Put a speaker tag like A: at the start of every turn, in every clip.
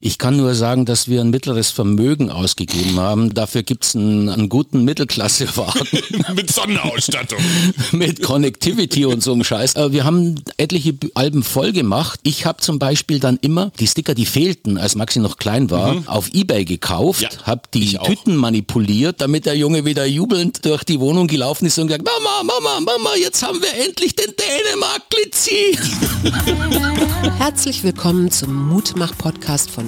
A: Ich kann nur sagen, dass wir ein mittleres Vermögen ausgegeben haben. Dafür gibt's einen, einen guten Mittelklassewagen.
B: Mit Sonnenausstattung.
A: Mit Connectivity und so einem Scheiß. Äh, Wir haben etliche Alben voll gemacht. Ich habe zum Beispiel dann immer die Sticker, die fehlten, als Maxi noch klein war, auf Ebay gekauft,
B: Ja,
A: habe die. Tüten manipuliert, damit der Junge wieder jubelnd durch die Wohnung gelaufen ist und gesagt, Mama, Mama, Mama, jetzt haben wir endlich den Dänemark-Glitzi.
C: Herzlich willkommen zum Mutmach-Podcast von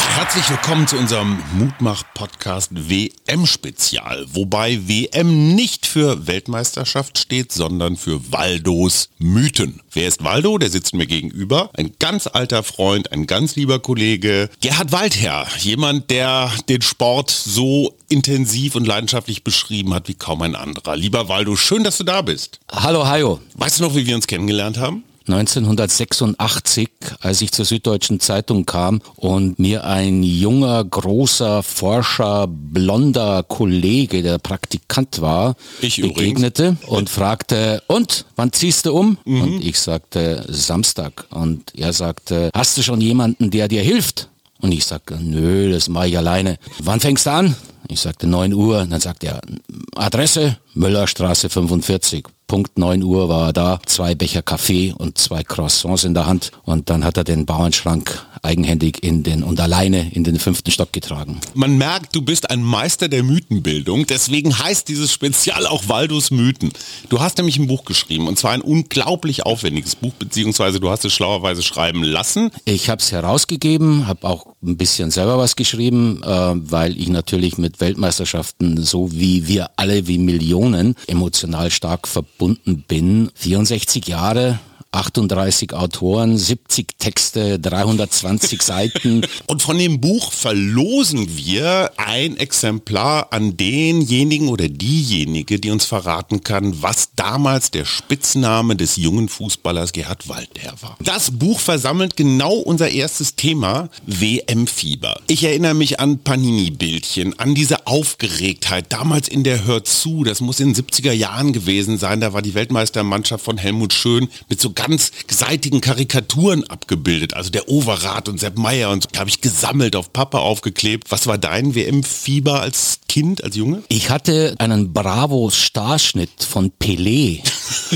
B: Herzlich willkommen zu unserem Mutmach-Podcast WM-Spezial, wobei WM nicht für Weltmeisterschaft steht, sondern für Waldos Mythen. Wer ist Waldo? Der sitzt mir gegenüber. Ein ganz alter Freund, ein ganz lieber Kollege. Gerhard Waldherr, jemand, der den Sport so intensiv und leidenschaftlich beschrieben hat wie kaum ein anderer. Lieber Waldo, schön, dass du da bist.
A: Hallo Hajo.
B: Weißt du noch, wie wir uns kennengelernt haben?
A: 1986, als ich zur Süddeutschen Zeitung kam und mir ein junger, großer, forscher, blonder Kollege, der Praktikant war,
B: Ich übrigens.
A: begegnete und fragte, und, wann ziehst du um?
B: Mhm.
A: Und ich sagte, Samstag. Und er sagte, hast du schon jemanden, der dir hilft? Und ich sagte, nö, das mache ich alleine. Wann fängst du an? Ich sagte 9 Uhr. Dann sagt er, Adresse Müllerstraße 45. Punkt 9 Uhr war er da, zwei Becher Kaffee und zwei Croissants in der Hand. Und dann hat er den Bauernschrank eigenhändig in den und alleine in den fünften Stock getragen.
B: Man merkt, du bist ein Meister der Mythenbildung. Deswegen heißt dieses Spezial auch Waldos Mythen. Du hast nämlich ein Buch geschrieben und zwar ein unglaublich aufwendiges Buch, beziehungsweise du hast es schlauerweise schreiben lassen.
A: Ich habe es herausgegeben, habe auch ein bisschen selber was geschrieben, äh, weil ich natürlich mit Weltmeisterschaften, so wie wir alle, wie Millionen, emotional stark verbunden bin. 64 Jahre. 38 Autoren, 70 Texte, 320 Seiten.
B: Und von dem Buch verlosen wir ein Exemplar an denjenigen oder diejenige, die uns verraten kann, was damals der Spitzname des jungen Fußballers Gerhard Waldherr war. Das Buch versammelt genau unser erstes Thema, WM-Fieber. Ich erinnere mich an Panini-Bildchen, an diese Aufgeregtheit, damals in der Hör zu, das muss in den 70er Jahren gewesen sein, da war die Weltmeistermannschaft von Helmut Schön mit so ganz seitigen Karikaturen abgebildet, also der Overath und Sepp Meier und so habe ich gesammelt, auf Pappe aufgeklebt. Was war dein WM-Fieber als Kind, als Junge?
A: Ich hatte einen Bravo-Starschnitt von Pelé.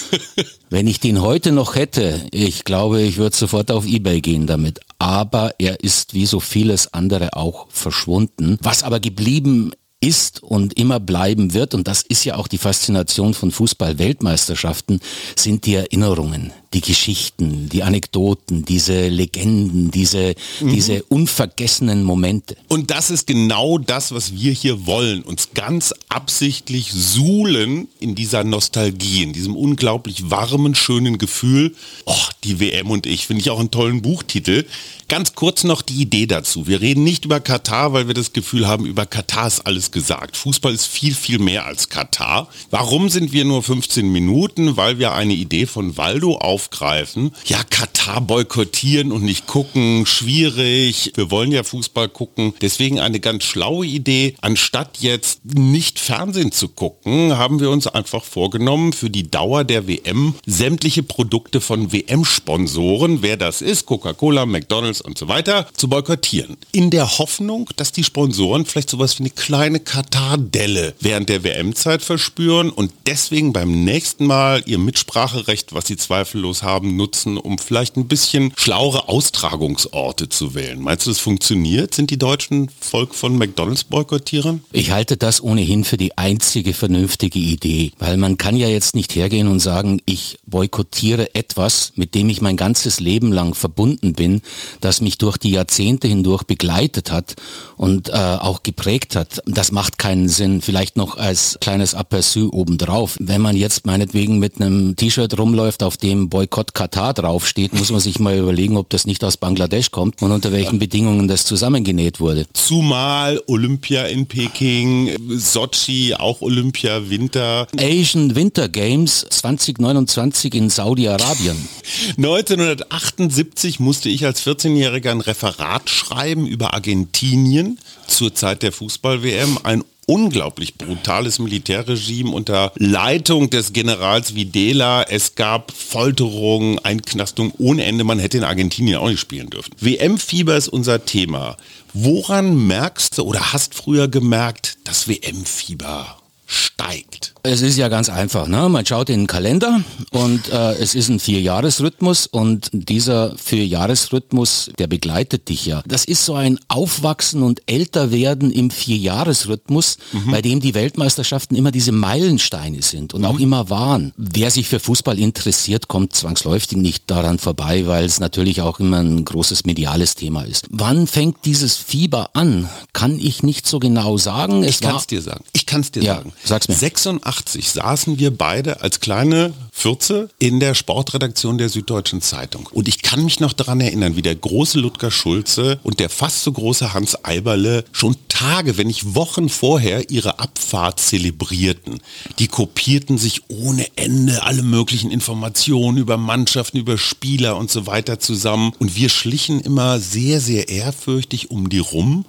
A: Wenn ich den heute noch hätte, ich glaube, ich würde sofort auf Ebay gehen damit. Aber er ist wie so vieles andere auch verschwunden. Was aber geblieben ist und immer bleiben wird, und das ist ja auch die Faszination von Fußball-Weltmeisterschaften, sind die Erinnerungen, die Geschichten, die Anekdoten, diese Legenden, diese, diese unvergessenen Momente.
B: Und das ist genau das, was wir hier wollen. Uns ganz absichtlich suhlen in dieser Nostalgie, in diesem unglaublich warmen, schönen Gefühl. Oh, die WM und ich, finde ich auch einen tollen Buchtitel. Ganz kurz noch die Idee dazu. Wir reden nicht über Katar, weil wir das Gefühl haben, über Katar ist alles gesagt. Fußball ist viel, viel mehr als Katar. Warum sind wir nur 15 Minuten? Weil wir eine Idee von Waldo aufgreifen. Ja, Katar boykottieren und nicht gucken, schwierig. Wir wollen ja Fußball gucken. Deswegen eine ganz schlaue Idee. Anstatt jetzt nicht Fernsehen zu gucken, haben wir uns einfach vorgenommen, für die Dauer der WM sämtliche Produkte von WM-Sponsoren, wer das ist, Coca-Cola, McDonalds und so weiter, zu boykottieren. In der Hoffnung, dass die Sponsoren vielleicht sowas wie eine kleine Katar-Delle während der WM-Zeit verspüren und deswegen beim nächsten Mal ihr Mitspracherecht, was sie zweifellos haben, nutzen, um vielleicht ein bisschen schlauere Austragungsorte zu wählen. Meinst du, das funktioniert? Sind die Deutschen Volk von McDonalds-Boykottierern?
A: Ich halte das ohnehin für die einzige vernünftige Idee, weil man kann ja jetzt nicht hergehen und sagen, ich boykottiere etwas, mit dem ich mein ganzes Leben lang verbunden bin, das mich durch die Jahrzehnte hindurch begleitet hat und äh, auch geprägt hat. Das macht keinen Sinn. Vielleicht noch als kleines Aperçu obendrauf. Wenn man jetzt meinetwegen mit einem T-Shirt rumläuft, auf dem Boykott Katar draufsteht, muss man sich mal überlegen, ob das nicht aus Bangladesch kommt und unter welchen Bedingungen das zusammengenäht wurde.
B: Zumal Olympia in Peking, Sochi, auch Olympia, Winter.
A: Asian Winter Games 2029 in Saudi-Arabien.
B: 1978 musste ich als 14-Jähriger ein Referat schreiben über Argentinien zur Zeit der Fußball-WM. Ein unglaublich brutales Militärregime unter Leitung des Generals Videla. Es gab Folterungen, Einknastung ohne Ende. Man hätte in Argentinien auch nicht spielen dürfen. WM-Fieber ist unser Thema. Woran merkst du oder hast früher gemerkt, dass WM-Fieber steigt?
A: Es ist ja ganz einfach. Ne? Man schaut in den Kalender und äh, es ist ein Vierjahresrhythmus und dieser Vierjahresrhythmus, der begleitet dich ja. Das ist so ein Aufwachsen und Älterwerden im Vierjahresrhythmus, mhm. bei dem die Weltmeisterschaften immer diese Meilensteine sind und mhm. auch immer waren. Wer sich für Fußball interessiert, kommt zwangsläufig nicht daran vorbei, weil es natürlich auch immer ein großes mediales Thema ist. Wann fängt dieses Fieber an? Kann ich nicht so genau sagen.
B: Es ich kann es dir sagen. Ich kann es dir
A: ja,
B: sagen.
A: Sag's mir.
B: 86 1980 saßen wir beide als kleine Fürze in der Sportredaktion der Süddeutschen Zeitung. Und ich kann mich noch daran erinnern, wie der große Ludger Schulze und der fast so große Hans Eiberle schon Tage, wenn nicht Wochen vorher ihre Abfahrt zelebrierten. Die kopierten sich ohne Ende alle möglichen Informationen über Mannschaften, über Spieler und so weiter zusammen. Und wir schlichen immer sehr, sehr ehrfürchtig um die rum.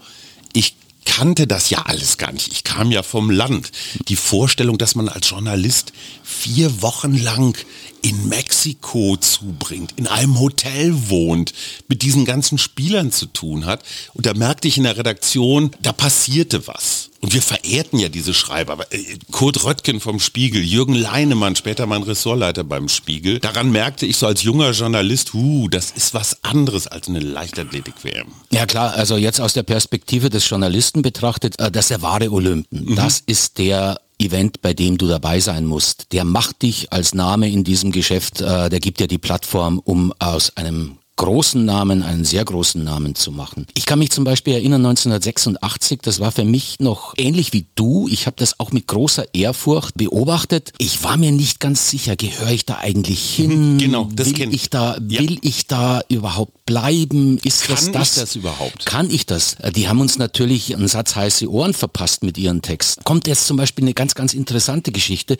B: Ich kannte das ja alles gar nicht. Ich kam ja vom Land. Die Vorstellung, dass man als Journalist vier Wochen lang in Mexiko zubringt, in einem Hotel wohnt, mit diesen ganzen Spielern zu tun hat. Und da merkte ich in der Redaktion, da passierte was. Und wir verehrten ja diese Schreiber. Äh, Kurt Röttgen vom Spiegel, Jürgen Leinemann, später mein Ressortleiter beim Spiegel. Daran merkte ich so als junger Journalist, huh, das ist was anderes als eine Leichtathletik-WM.
A: Ja klar, also jetzt aus der Perspektive des Journalisten betrachtet, äh, das ist der wahre Olympen. Mhm. Das ist der Event, bei dem du dabei sein musst. Der macht dich als Name in diesem Geschäft, äh, der gibt dir die Plattform, um aus einem großen Namen, einen sehr großen Namen zu machen. Ich kann mich zum Beispiel erinnern, 1986, das war für mich noch ähnlich wie du. Ich habe das auch mit großer Ehrfurcht beobachtet. Ich war mir nicht ganz sicher, gehöre ich da eigentlich mhm, hin?
B: Genau, das
A: will ich da, ja. will ich da überhaupt bleiben? Ist
B: kann
A: das das?
B: Ich das überhaupt?
A: Kann ich das? Die haben uns natürlich einen Satz heiße Ohren verpasst mit ihren Texten. Kommt jetzt zum Beispiel eine ganz, ganz interessante Geschichte.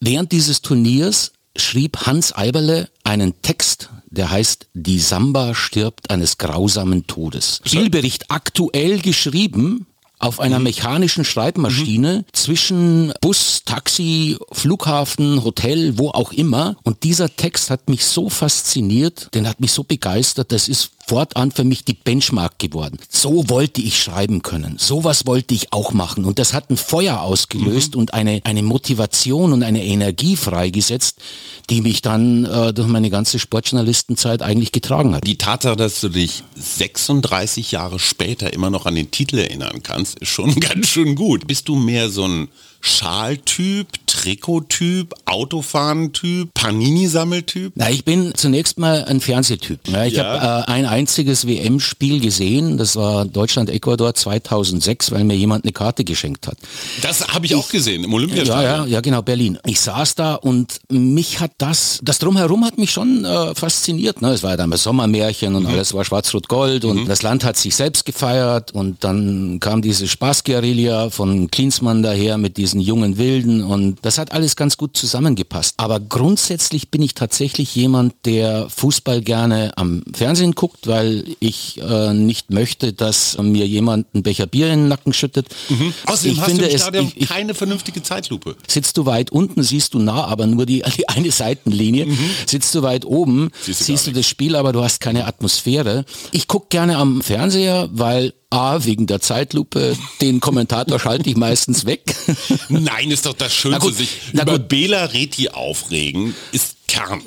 A: Während dieses Turniers schrieb Hans Eiberle einen Text, der heißt Die Samba stirbt eines grausamen Todes. Spielbericht aktuell geschrieben auf einer mhm. mechanischen Schreibmaschine mhm. zwischen Bus, Taxi, Flughafen, Hotel, wo auch immer. Und dieser Text hat mich so fasziniert, den hat mich so begeistert, das ist fortan für mich die Benchmark geworden. So wollte ich schreiben können. Sowas wollte ich auch machen. Und das hat ein Feuer ausgelöst mhm. und eine, eine Motivation und eine Energie freigesetzt, die mich dann äh, durch meine ganze Sportjournalistenzeit eigentlich getragen hat.
B: Die Tatsache, dass du dich 36 Jahre später immer noch an den Titel erinnern kannst, ist schon ganz schön gut. Bist du mehr so ein Schaltyp, Trikottyp, Autofahrentyp, Panini-Sammeltyp?
A: Na, ich bin zunächst mal ein Fernsehtyp. Ja, ich ja. habe äh, ein einziges WM-Spiel gesehen, das war Deutschland-Ecuador 2006, weil mir jemand eine Karte geschenkt hat.
B: Das habe ich, ich, auch gesehen im Olympiastadion.
A: Ja, ja, ja, genau, Berlin. Ich saß da und mich hat das, das Drumherum hat mich schon äh, fasziniert. Ne? Es war ja damals Sommermärchen und mhm. alles war schwarz-rot-gold und mhm. das Land hat sich selbst gefeiert und dann kam diese Spaßguerilla von Klinsmann daher mit diesen jungen Wilden und das hat alles ganz gut zusammengepasst. Aber grundsätzlich bin ich tatsächlich jemand, der Fußball gerne am Fernsehen guckt, weil ich äh, nicht möchte, dass mir jemand einen Becher Bier in den Nacken schüttet.
B: Mhm. Außerdem ich hast finde du im Stadion es, ich, keine vernünftige Zeitlupe.
A: Sitzt du weit unten, siehst du nah, aber nur die, die eine Seitenlinie. Mhm. Sitzt du weit oben, siehst du, siehst du das Spiel, aber du hast keine Atmosphäre. Ich gucke gerne am Fernseher, weil A, wegen der Zeitlupe, den Kommentator schalte ich meistens weg.
B: Nein, ist doch das Schönste, sich über Bela Reti aufregen, ist Kern.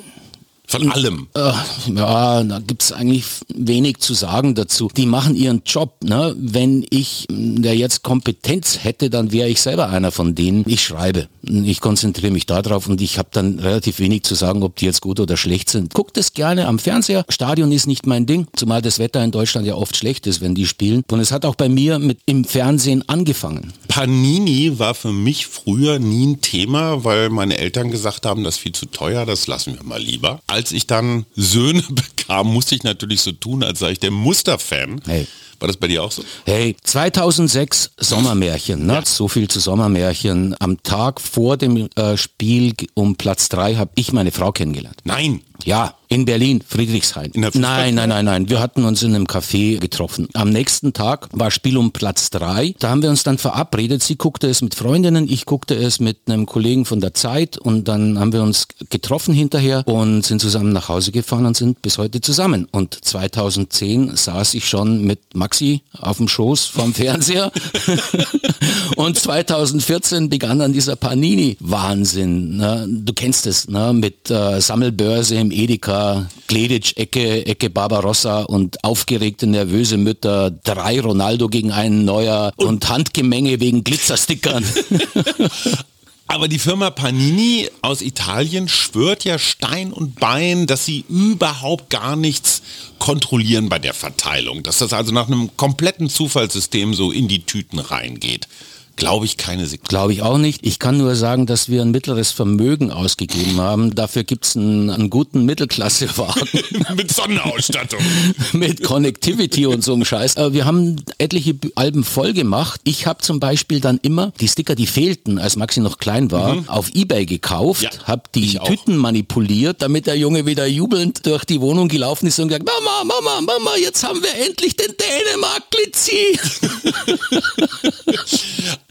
B: Von allem.
A: Äh, ja, da gibt's eigentlich wenig zu sagen dazu. Die machen ihren Job. Ne? Wenn ich der jetzt Kompetenz hätte, dann wäre ich selber einer von denen. Ich schreibe. Ich konzentriere mich darauf und ich habe dann relativ wenig zu sagen, ob die jetzt gut oder schlecht sind. Guckt es gerne am Fernseher. Stadion ist nicht mein Ding, zumal das Wetter in Deutschland ja oft schlecht ist, wenn die spielen. Und es hat auch bei mir mit im Fernsehen angefangen.
B: Panini war für mich früher nie ein Thema, weil meine Eltern gesagt haben, das ist viel zu teuer, das lassen wir mal lieber. Als als ich dann Söhne bekam, musste ich natürlich so tun, als sei ich der Musterfan.
A: Hey.
B: War das bei dir auch so?
A: Hey, 2006 Sommermärchen, ne? so viel zu Sommermärchen. Am Tag vor dem äh, Spiel um Platz drei habe ich meine Frau kennengelernt.
B: Nein.
A: Ja, in Berlin, Friedrichshain. Nein, nein, nein, nein. Wir hatten uns in einem Café getroffen. Am nächsten Tag war Spiel um Platz drei. Da haben wir uns dann verabredet. Sie guckte es mit Freundinnen, ich guckte es mit einem Kollegen von der Zeit und dann haben wir uns getroffen hinterher und sind zusammen nach Hause gefahren und sind bis heute zusammen. Und 2010 saß ich schon mit Maxi auf dem Schoß vom Fernseher und 2014 begann dann dieser Panini-Wahnsinn. Ne? Du kennst es, ne? mit äh, Sammelbörse im Edeka, Gleditsch, Ecke, Ecke Barbarossa und aufgeregte, nervöse Mütter, drei Ronaldo gegen einen Neuer und, und Handgemenge wegen Glitzerstickern.
B: Aber die Firma Panini aus Italien schwört ja Stein und Bein, dass sie überhaupt gar nichts kontrollieren bei der Verteilung. Dass das also nach einem kompletten Zufallssystem so in die Tüten reingeht. Glaube ich keine Sekunde.
A: Glaube ich auch nicht. Ich kann nur sagen, dass wir ein mittleres Vermögen ausgegeben haben. Dafür gibt es einen, einen, guten Mittelklassewagen.
B: Mit Sonnenausstattung.
A: Mit Connectivity und so einem Scheiß. Aber wir haben etliche Alben voll gemacht. Ich habe zum Beispiel dann immer die Sticker, die fehlten, als Maxi noch klein war, mhm. auf Ebay gekauft, ja, habe die Tüten manipuliert, damit der Junge wieder jubelnd durch die Wohnung gelaufen ist und gesagt, Mama, Mama, Mama, jetzt haben wir endlich den Dänemark-Glitzi.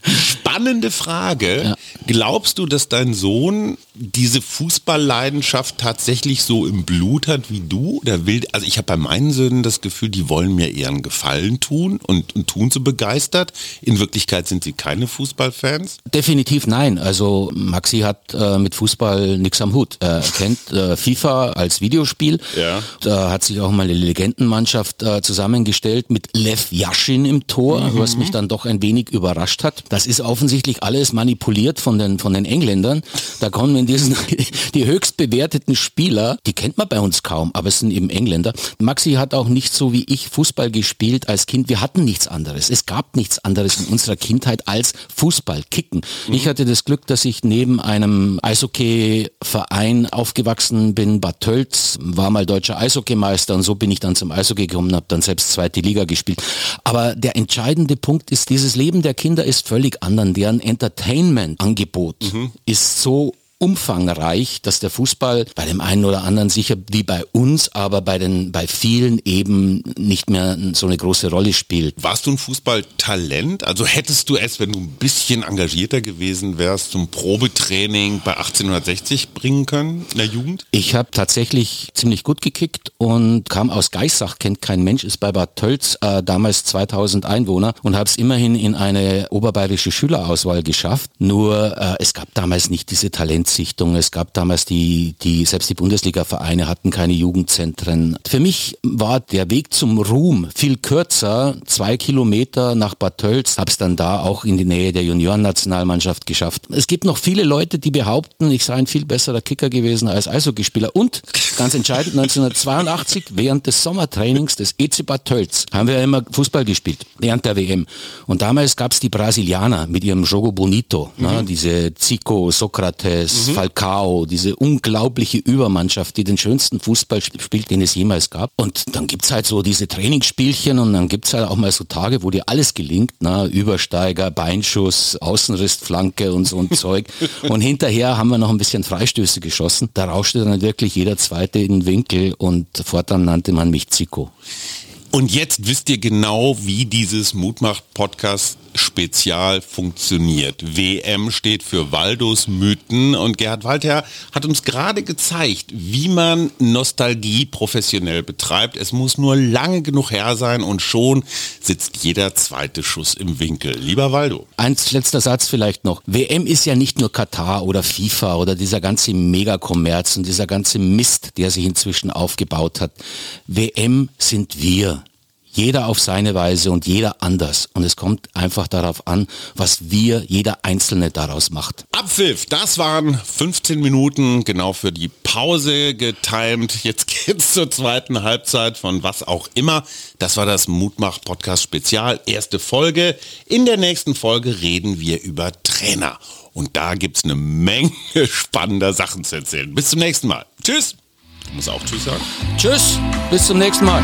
B: Spannende Frage. Ja. Glaubst du, dass dein Sohn diese Fußballleidenschaft tatsächlich so im Blut hat wie du? Oder will, also ich habe bei meinen Söhnen das Gefühl, die wollen mir eher einen Gefallen tun und, und tun so begeistert. In Wirklichkeit sind sie keine Fußballfans?
A: Definitiv nein. Also Maxi hat äh, mit Fußball nichts am Hut. Er kennt äh, FIFA als Videospiel. Ja. Da hat sich auch mal eine Legendenmannschaft äh, zusammengestellt mit Lev Yashin im Tor, mhm. was mich dann doch ein wenig überrascht hat. Das ist offensichtlich alles manipuliert von den, von den Engländern. Da kommen in diesen, die höchst bewerteten Spieler, die kennt man bei uns kaum, aber es sind eben Engländer. Maxi hat auch nicht so wie ich Fußball gespielt als Kind. Wir hatten nichts anderes. Es gab nichts anderes in unserer Kindheit als Fußball, Kicken. Mhm. Ich hatte das Glück, dass ich neben einem Eishockey-Verein aufgewachsen bin. Bad Tölz war mal deutscher Eishockeymeister und so bin ich dann zum Eishockey gekommen und habe dann selbst zweite Liga gespielt. Aber der entscheidende Punkt ist, dieses Leben der Kinder ist völlig anderen. Deren Entertainment-Angebot mhm. ist so umfangreich, dass der Fußball bei dem einen oder anderen sicher wie bei uns, aber bei den bei vielen eben nicht mehr so eine große Rolle spielt.
B: Warst du ein Fußballtalent? Also hättest du es, wenn du ein bisschen engagierter gewesen wärst, zum Probetraining bei 1860 bringen können in der Jugend?
A: Ich habe tatsächlich ziemlich gut gekickt und kam aus Geissach, kennt kein Mensch, ist bei Bad Tölz, äh, damals 2000 Einwohner und habe es immerhin in eine oberbayerische Schülerauswahl geschafft. Nur äh, es gab damals nicht diese Talente Jugendzichtung. Es gab damals die, die, selbst die Bundesliga-Vereine hatten keine Jugendzentren. Für mich war der Weg zum Ruhm viel kürzer. Zwei Kilometer nach Bad Tölz, habe es dann da auch in die Nähe der Juniorennationalmannschaft geschafft. Es gibt noch viele Leute, die behaupten, ich sei ein viel besserer Kicker gewesen als Eishockeyspieler. Und ganz entscheidend, 1982 während des Sommertrainings des EC Bad Tölz haben wir immer Fußball gespielt, während der WM. Und damals gab es die Brasilianer mit ihrem Jogo Bonito, ne, mhm. ne, diese Zico, Sokrates, mhm. Falcao, diese unglaubliche Übermannschaft, die den schönsten Fußball spielt, den es jemals gab. Und dann gibt's halt so diese Trainingsspielchen und dann gibt's halt auch mal so Tage, wo dir alles gelingt, na, Übersteiger, Beinschuss, Außenrissflanke und so ein Zeug. Und hinterher haben wir noch ein bisschen Freistöße geschossen. Da rauschte dann wirklich jeder Zweite in den Winkel und fortan nannte man mich Zico.
B: Und jetzt wisst ihr genau, wie dieses Mutmacht-Podcast Spezial funktioniert. WM steht für Waldos Mythen und Gerhard Walter hat uns gerade gezeigt, wie man Nostalgie professionell betreibt. Es muss nur lange genug her sein und schon sitzt jeder zweite Schuss im Winkel. Lieber Waldo.
A: Ein letzter Satz vielleicht noch. WM ist ja nicht nur Katar oder FIFA oder dieser ganze Megakommerz und dieser ganze Mist, der sich inzwischen aufgebaut hat. WM sind wir. Jeder auf seine Weise und jeder anders. Und es kommt einfach darauf an, was wir, jeder Einzelne daraus macht.
B: Abpfiff, das waren 15 Minuten genau für die Pause getimt. Jetzt geht's zur zweiten Halbzeit von was auch immer. Das war das Mutmach-Podcast Spezial, erste Folge. In der nächsten Folge reden wir über Trainer. Und da gibt's eine Menge spannender Sachen zu erzählen. Bis zum nächsten Mal. Tschüss. Du musst auch Tschüss sagen.
A: Tschüss, bis zum nächsten Mal.